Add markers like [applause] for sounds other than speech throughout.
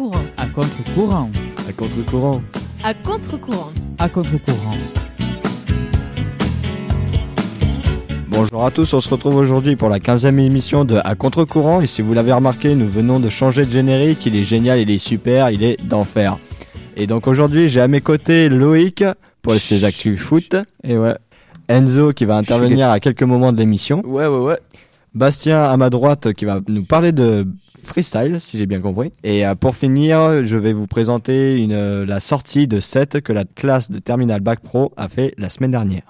À contre-courant. À contre-courant. À contre-courant. À contre-courant. À contre-courant. Bonjour à tous, on se retrouve aujourd'hui pour la 15e émission de À contre-courant et si vous l'avez remarqué, nous venons de changer de générique, il est génial, il est super, il est d'enfer. Et donc aujourd'hui, j'ai à mes côtés Loïc pour ses actus foot, Et ouais. Enzo qui va intervenir à quelques moments de l'émission, Ouais, ouais, ouais. Bastien à ma droite qui va nous parler de freestyle, si j'ai bien compris. Et euh, pour finir, je vais vous présenter une, euh, la sortie de set que la classe de Terminal Bac Pro a fait la semaine dernière.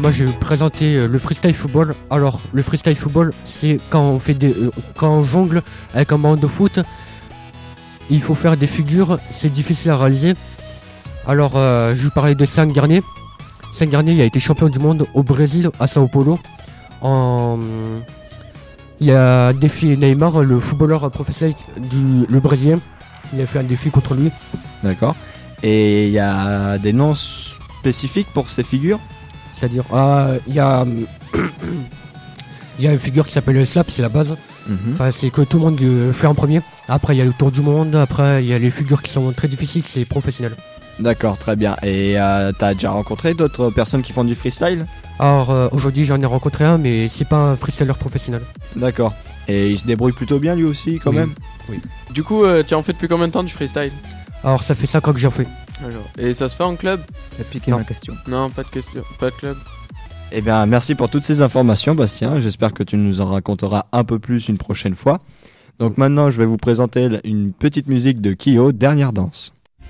Moi je vais vous présenter euh, le freestyle football. Alors le freestyle football, c'est quand on fait des, euh, quand on jongle avec un ballon de foot, il faut faire des figures, c'est difficile à réaliser. Alors euh, je vous parler de Sang Garnier. Sang Garnier, il a été champion du monde au Brésil, à Sao Paulo. En... Il a défié Neymar, le footballeur professionnel du le brésilien. Il a fait un défi contre lui. D'accord. Et il y a des noms spécifiques pour ces figures? C'est-à-dire, ah, il y a, [clears throat] il y a une figure qui s'appelle le slap, c'est la base. Enfin, c'est que tout le monde euh, fait en premier. Après, il y a le tour du monde. Après, il y a les figures qui sont très difficiles, c'est professionnel. D'accord, très bien. Et euh, t'as déjà rencontré d'autres personnes qui font du freestyle? Alors, euh, aujourd'hui, j'en ai rencontré un, mais c'est pas un freestyler professionnel. D'accord. Et il se débrouille plutôt bien lui aussi quand Oui. même? Du coup, euh, tu en fais depuis combien de temps du freestyle? Alors, ça fait 5 ans que j'en fais. Alors, Et ça se fait en club T'as piqué Non. ma question. Non, pas de question, pas de club. Eh bien, merci pour toutes ces informations, Bastien. J'espère que tu nous en raconteras un peu plus une prochaine fois. Donc maintenant, je vais vous présenter une petite musique de Kyo, Dernière danse.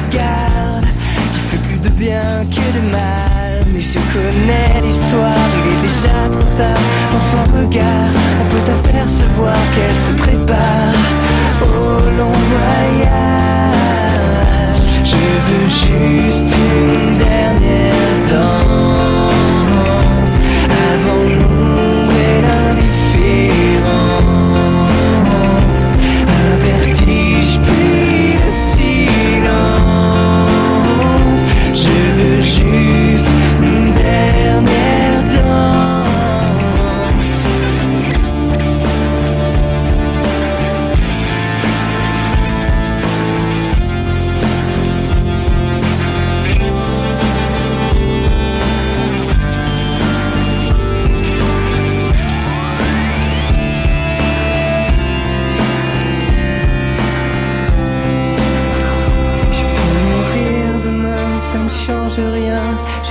qui fait plus de bien que de mal. Mais je connais l'histoire, il est déjà trop tard. Dans son regard, on peut apercevoir qu'elle se prépare au long voyage. Je veux juste une dernière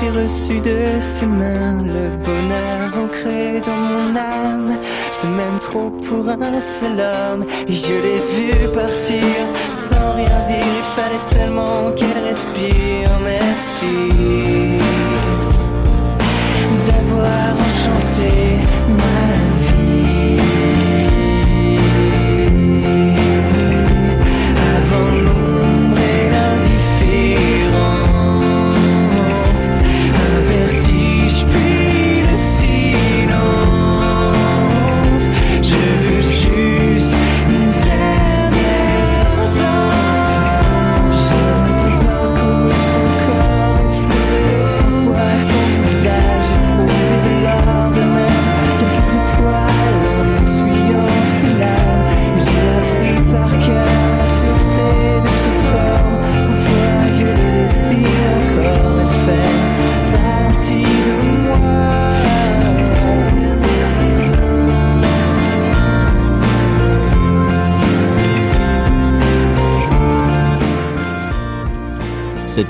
J'ai reçu de ses mains le bonheur ancré dans mon âme. C'est même trop pour un seul homme. Et je l'ai vu partir sans rien dire. Il fallait seulement qu'elle respire. Merci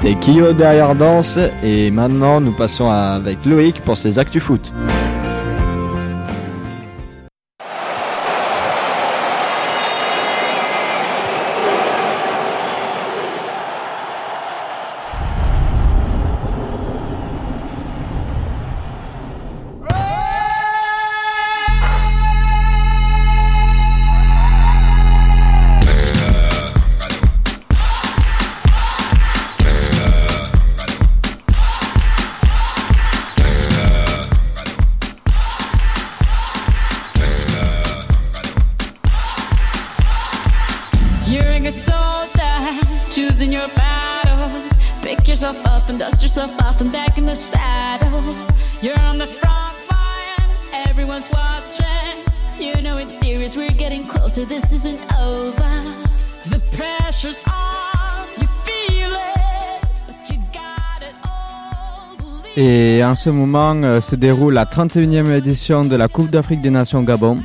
C'était Kyo derrière danse et maintenant nous passons avec Loïc pour ses actus foot. Yourself up and dust yourself off and back in the saddle. You're on the front line, everyone's watching. You know it's serious, we're getting closer, this isn't over. The pressure's on, you feel it, but you got it all. Et en ce moment euh, se déroule la 31e édition de la Coupe d'Afrique des Nations Gabon.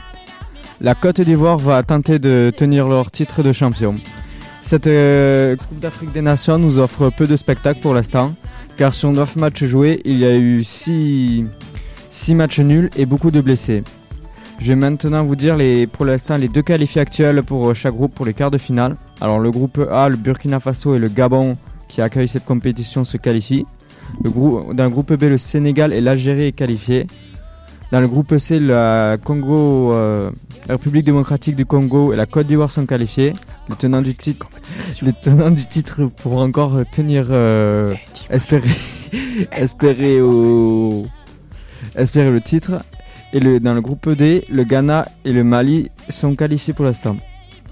La Côte d'Ivoire va tenter de tenir leur titre de champion. Cette euh, Coupe d'Afrique des Nations nous offre peu de spectacles pour l'instant, car sur 9 matchs joués, il y a eu 6, matchs nuls et beaucoup de blessés. Je vais maintenant vous dire les, pour l'instant les deux qualifiés actuels pour chaque groupe pour les quarts de finale. Alors le groupe A, le Burkina Faso et le Gabon qui accueillent cette compétition se qualifient. Le grou- dans le groupe B, le Sénégal et l'Algérie est qualifié. Dans le groupe C, la, Congo, euh, la République démocratique du Congo et la Côte d'Ivoire sont qualifiés. Les tenants du titre, les tenants du titre pourront encore tenir, euh, espérer, [laughs] espérer au, espérer le titre. Et le, dans le groupe D, le Ghana et le Mali sont qualifiés pour l'instant.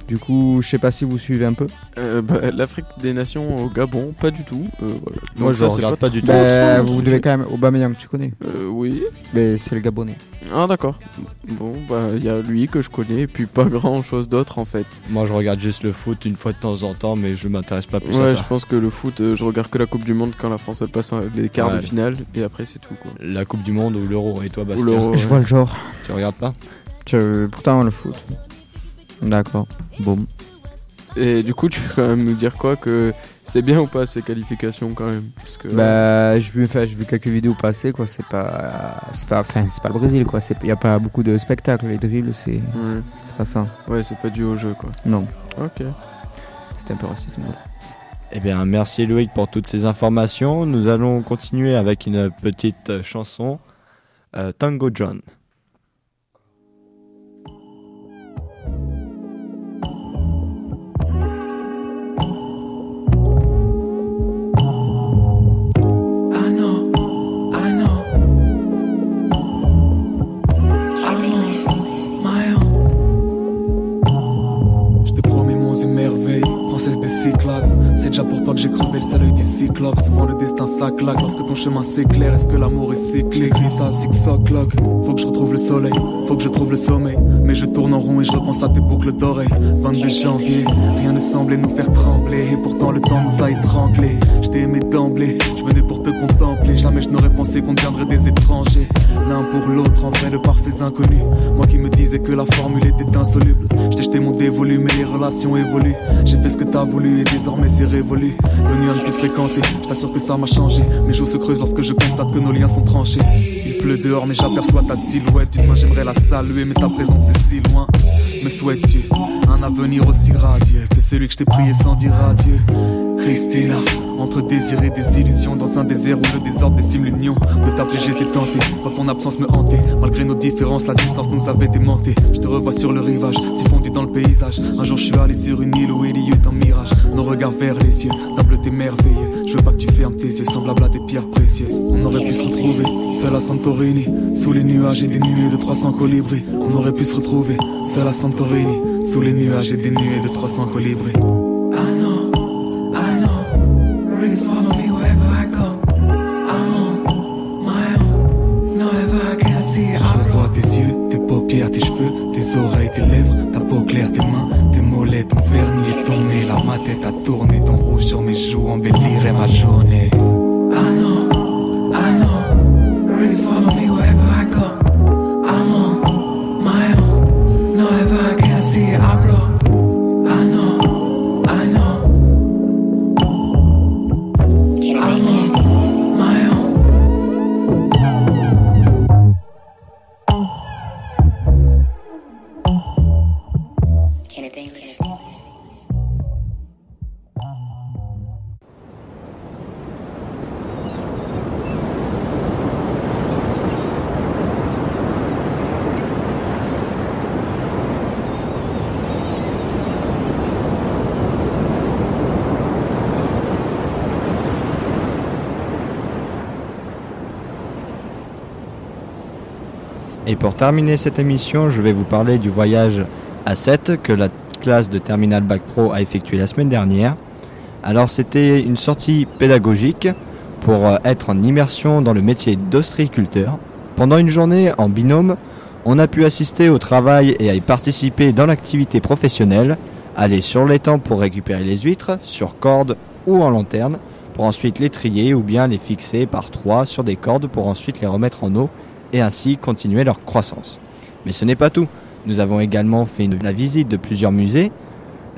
Du coup, je sais pas si vous suivez un peu. Euh, bah, L'Afrique des Nations au Gabon, pas du tout. Euh, voilà. Moi, je ça, regarde pas du tout. Ben, son vous sujet. devez quand même Aubameyang, tu connais. Euh, oui. Mais c'est le Gabonais. Ah d'accord. Bon bah il y a lui que je connais et puis pas grand chose d'autre en fait. Moi je regarde juste le foot une fois de temps en temps, mais je m'intéresse pas plus à Ouais, ça. je pense que le foot, je regarde que la Coupe du Monde quand la France elle passe en- les quarts Ouais. de finale et après c'est tout quoi. La Coupe du Monde ou l'Euro. Et toi, Ou Bastien l'Euro, Je ouais. vois le genre. Tu regardes pas? Tu- pourtant le foot. D'accord. Bon. Et du coup tu peux quand même nous dire quoi que c'est bien ou pas ces qualifications quand même parce que Bah, j'ai vu, enfin, j'ai vu quelques vidéos passer, quoi. C'est pas, c'est pas, enfin, c'est pas le Brésil, quoi. Il y a pas beaucoup de spectacles. Les drills, c'est, ouais, c'est pas ça. ouais c'est pas dû au jeu quoi. Non, Ok. c'était un peu raciste. mais- Eh bien, merci Loïc pour toutes ces informations. Nous allons continuer avec une petite euh, chanson, euh, Tango John. Ça claque lorsque ton chemin s'éclaire. Est-ce que l'amour est J'écris ça six o'clock. Faut que je retrouve le soleil, faut que je trouve le sommeil. Mais je tourne en rond et je repense à tes boucles d'oreilles. 22 janvier, rien ne semblait nous faire trembler. Et pourtant le temps nous a étranglés. Je t'ai aimé d'emblée, je venais pour te contempler. Jamais je n'aurais pensé qu'on deviendrait des étrangers. L'un pour l'autre, en vrai de parfaits inconnus. Moi qui me disais que la formule était insoluble. Je t'ai jeté mon dévolu, mais les relations évoluent. J'ai fait ce que t'as voulu et désormais c'est révolu. Venu à ne plus fréquenter, je t'assure que ça m'a changé. Mes joues se creusent lorsque je constate que nos liens sont tranchés. Il pleut dehors, mais j'aperçois ta silhouette. D'une main, j'aimerais la saluer, mais ta présence est si loin. Me souhaites-tu un avenir aussi radieux que celui que je t'ai prié sans dire adieu? Christina, entre désir et désillusion, dans un désert où le désordre décime l'union. De t'appeler, j'étais tenté, quand ton absence me hantait. Malgré nos différences, la distance nous avait aimantés. Je te revois sur le rivage, si fondu dans le paysage. Un jour, je suis allé sur une île où il y eut un mirage. Nos regards vers les cieux, d'un bleuté merveilleux. Je veux pas que tu fermes tes yeux, semblables à des pierres précieuses. On aurait pu se retrouver, seul à Santorini, sous les nuages et des nuées de 300 colibris. On aurait pu se retrouver, seul à Santorini, sous les nuages et des nuées de 300 colibris. Tes lèvres, ta peau claire, tes mains, tes mollets, ton vernis et ton nez. Là, ma tête a tourné, ton rouge sur mes joues embellirait ma journée. I know, I know, really follow me wherever I go. Et pour terminer cette émission, je vais vous parler du voyage à 7 que la classe de Terminal Bac Pro a effectué la semaine dernière. Alors c'était une sortie pédagogique pour euh, être en immersion dans le métier d'ostriculteur. Pendant une journée en binôme, on a pu assister au travail et à y participer dans l'activité professionnelle, aller sur l'étang pour récupérer les huîtres, sur corde ou en lanterne, pour ensuite les trier ou bien les fixer par trois sur des cordes pour ensuite les remettre en eau et ainsi continuer leur croissance. Mais ce n'est pas tout. Nous avons également fait la visite de plusieurs musées,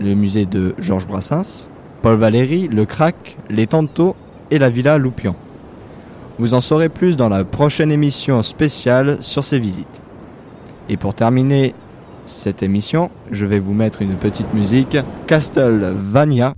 le musée de Georges Brassens, Paul Valéry, le Crac, les Tantos et la Villa Loupian. Vous en saurez plus dans la prochaine émission spéciale sur ces visites. Et pour terminer cette émission, je vais vous mettre une petite musique Castlevania